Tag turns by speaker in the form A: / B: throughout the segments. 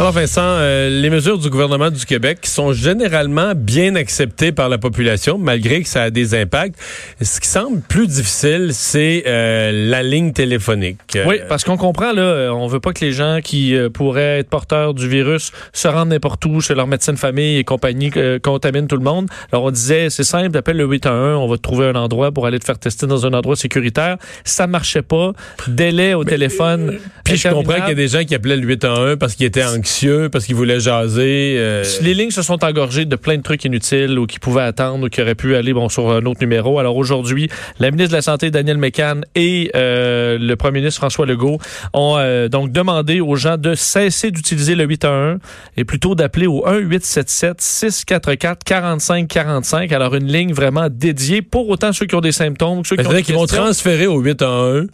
A: Alors Vincent, euh, les mesures du gouvernement du Québec sont généralement bien acceptées par la population, malgré que ça a des impacts. Ce qui semble plus difficile, c'est euh, la ligne téléphonique.
B: Oui, parce qu'on comprend, là, on veut pas que les gens qui euh, pourraient être porteurs du virus se rendent n'importe où chez leur médecin de famille et compagnie, contaminent tout le monde. Alors on disait, c'est simple, appelle le 811, on va te trouver un endroit pour aller te faire tester dans un endroit sécuritaire. Ça marchait pas. Délai au téléphone.
A: Puis je comprends qu'il y a des gens qui appelaient le 811 parce qu'ils étaient anxieux parce qu'ils voulaient jaser. Euh,
B: Les lignes se sont engorgées de plein de trucs inutiles ou qui pouvaient attendre ou qui auraient pu aller bon, sur un autre numéro. Alors aujourd'hui, la ministre de la Santé, Daniel Mécan, et euh, le premier ministre François Legault ont euh, donc demandé aux gens de cesser d'utiliser le 811 et plutôt d'appeler au 1-877-644-4545. Alors une ligne vraiment dédiée pour autant ceux qui ont des symptômes, ceux qui, ont
A: qui vont transférer au 811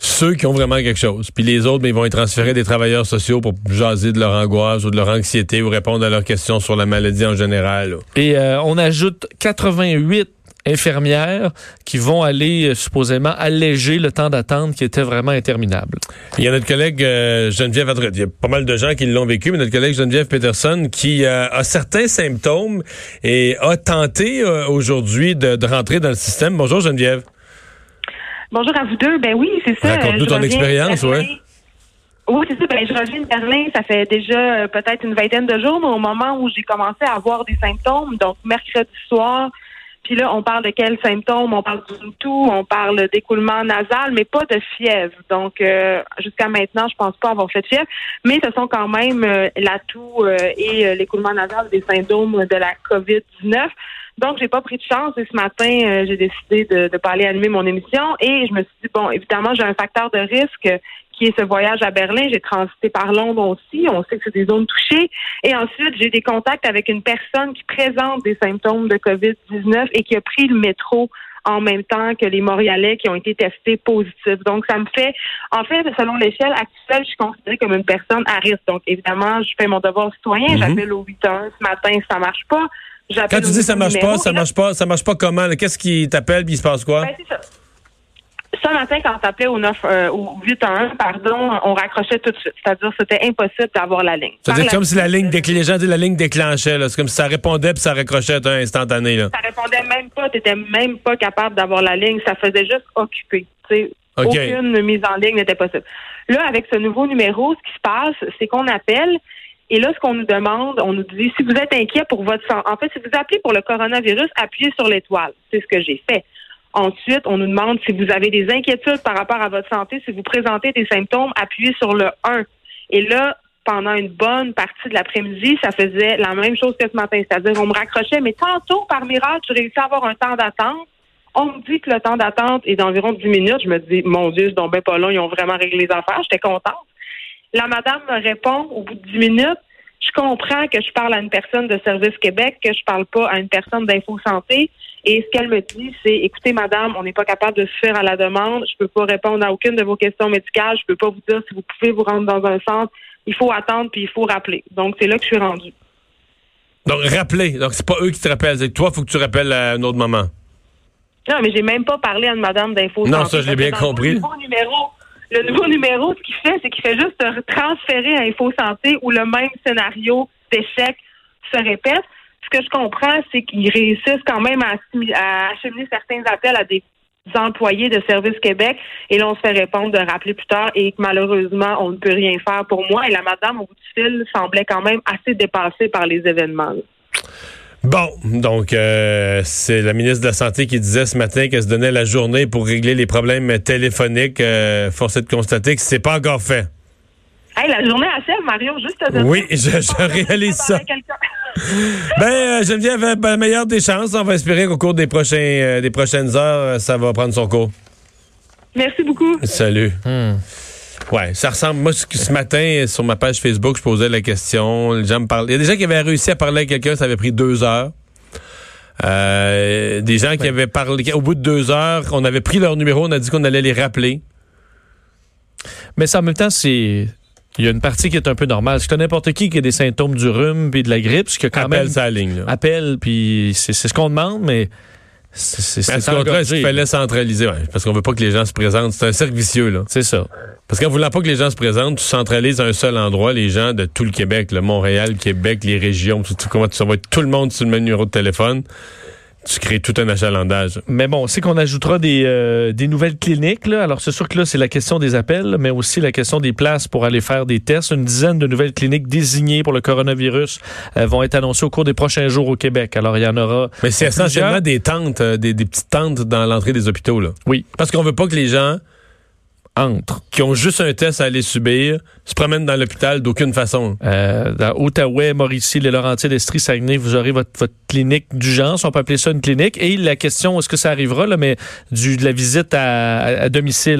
A: ceux qui ont vraiment quelque chose. Puis les autres, mais ils vont être transférés des travailleurs sociaux pour jaser de leur angoisse ou de leur anxiété ou répondre à leurs questions sur la maladie en général.
B: Et euh, on ajoute 88 infirmières qui vont aller euh, supposément alléger le temps d'attente qui était vraiment interminable.
A: Il y a notre collègue euh, Geneviève Il y a pas mal de gens qui l'ont vécu, mais notre collègue Geneviève Peterson qui a certains symptômes et a tenté aujourd'hui de, de rentrer dans le système. Bonjour Geneviève.
C: Bonjour à vous deux. Ben oui, c'est ça.
A: Raconte-nous ton expérience, oui.
C: Oui, c'est ça. Ben, je reviens de Berlin. Ça fait déjà euh, peut-être une vingtaine de jours, mais au moment où j'ai commencé à avoir des symptômes, donc mercredi soir, puis là, on parle de quels symptômes? On parle du tout, on parle d'écoulement nasal, mais pas de fièvre. Donc, euh, jusqu'à maintenant, je pense pas avoir fait de fièvre, mais ce sont quand même euh, l'atout et l'écoulement nasal des symptômes de la COVID-19. Donc, j'ai pas pris de chance et ce matin, euh, j'ai décidé de ne pas aller animer mon émission et je me suis dit, bon, évidemment, j'ai un facteur de risque qui est ce voyage à Berlin. J'ai transité par Londres aussi. On sait que c'est des zones touchées. Et ensuite, j'ai des contacts avec une personne qui présente des symptômes de COVID-19 et qui a pris le métro en même temps que les Montréalais qui ont été testés positifs. Donc, ça me fait, en fait, selon l'échelle actuelle, je suis considérée comme une personne à risque. Donc, évidemment, je fais mon devoir citoyen. Mm-hmm. J'appelle au 8 heures ce matin, ça marche pas.
A: Quand tu dis ça marche pas, ça marche pas, ça marche pas comment? Qu'est-ce qui t'appelle puis il se passe quoi?
C: Ben. Ce matin, quand on t'appelait au 9, euh, au 8 1, pardon, on raccrochait tout de suite. C'est-à-dire c'était impossible d'avoir la ligne.
A: C'est-à-dire comme si la ligne les gens disent la ligne déclenchait, C'est comme si ça répondait puis ça raccrochait un instantané, là.
C: Ça répondait même pas. T'étais même pas capable d'avoir la ligne. Ça faisait juste occuper. Aucune mise en ligne n'était possible. Là, avec ce nouveau numéro, ce qui se passe, c'est qu'on appelle et là, ce qu'on nous demande, on nous dit, si vous êtes inquiet pour votre santé, en fait, si vous appelez pour le coronavirus, appuyez sur l'étoile. C'est ce que j'ai fait. Ensuite, on nous demande si vous avez des inquiétudes par rapport à votre santé, si vous présentez des symptômes, appuyez sur le 1. Et là, pendant une bonne partie de l'après-midi, ça faisait la même chose que ce matin. C'est-à-dire, on me raccrochait, mais tantôt, par miracle, je réussis à avoir un temps d'attente. On me dit que le temps d'attente est d'environ 10 minutes. Je me dis, mon Dieu, donc bien pas long, ils ont vraiment réglé les affaires. J'étais contente. La madame me répond au bout de 10 minutes, je comprends que je parle à une personne de Service Québec, que je parle pas à une personne d'Info Santé. Et ce qu'elle me dit, c'est écoutez, madame, on n'est pas capable de se faire à la demande. Je peux pas répondre à aucune de vos questions médicales. Je peux pas vous dire si vous pouvez vous rendre dans un centre. Il faut attendre puis il faut rappeler. Donc, c'est là que je suis rendue.
A: Donc, rappeler. Donc, c'est pas eux qui te rappellent. C'est toi, il faut que tu rappelles à un autre moment.
C: Non, mais j'ai même pas parlé à une madame d'Info
A: Santé. Non, ça, je l'ai bien compris.
C: Le nouveau numéro, le nouveau numéro, ce qu'il fait, c'est qu'il fait juste transférer à Info Santé où le même scénario d'échec se répète. Ce que je comprends, c'est qu'ils réussissent quand même à, acheminer certains appels à des employés de Service Québec et là, on se fait répondre de rappeler plus tard et que malheureusement, on ne peut rien faire pour moi. Et la madame au bout du fil semblait quand même assez dépassée par les événements.
A: Bon, donc euh, c'est la ministre de la Santé qui disait ce matin qu'elle se donnait la journée pour régler les problèmes téléphoniques. Euh, force est de constater que c'est pas encore fait.
C: Hey, la journée achève, Mario, juste à
A: Oui, je, réalise ça. Ben, euh, Geneviève, la ben, meilleure des chances. On va espérer qu'au cours des, prochains, euh, des prochaines heures, ça va prendre son cours.
C: Merci beaucoup.
A: Salut. Hmm. Ouais, ça ressemble. Moi, ce matin, sur ma page Facebook, je posais la question. Les gens me parlaient. Il y a des gens qui avaient réussi à parler à quelqu'un, ça avait pris deux heures. Euh, des gens qui avaient parlé. Au bout de deux heures, on avait pris leur numéro, on a dit qu'on allait les rappeler.
B: Mais ça, en même temps, c'est Il y a une partie qui est un peu normale. C'est n'importe qui qui a des symptômes du rhume puis de la grippe, ce que quand
A: appelle
B: même
A: sa ligne.
B: appelle puis c'est ce qu'on demande, mais c'est
A: ce contrat, il fallait centraliser, ouais, parce qu'on veut pas que les gens se présentent. C'est un cercle vicieux, là.
B: C'est ça.
A: Parce qu'en voulant pas que les gens se présentent, tu centralises à un seul endroit les gens de tout le Québec, le Montréal, Québec, les régions, tout, comment ça va être tout le monde sur le même numéro de téléphone tu crées tout un achalandage.
B: Mais bon, c'est qu'on ajoutera des, euh, des nouvelles cliniques. Là. Alors, c'est sûr que là, c'est la question des appels, mais aussi la question des places pour aller faire des tests. Une dizaine de nouvelles cliniques désignées pour le coronavirus euh, vont être annoncées au cours des prochains jours au Québec. Alors, il y en aura.
A: Mais c'est essentiellement des tentes, euh, des, des, petites tentes dans l'entrée des hôpitaux. Là.
B: Oui.
A: Parce qu'on veut pas que les gens qui ont juste un test à aller subir, se promènent dans l'hôpital d'aucune façon.
B: Euh, dans Outaouais, Mauricie, les Laurentides, Estrie, Saguenay, vous aurez votre, votre clinique d'urgence, on peut appeler ça une clinique. Et la question, est-ce que ça arrivera, là, mais de la visite à domicile?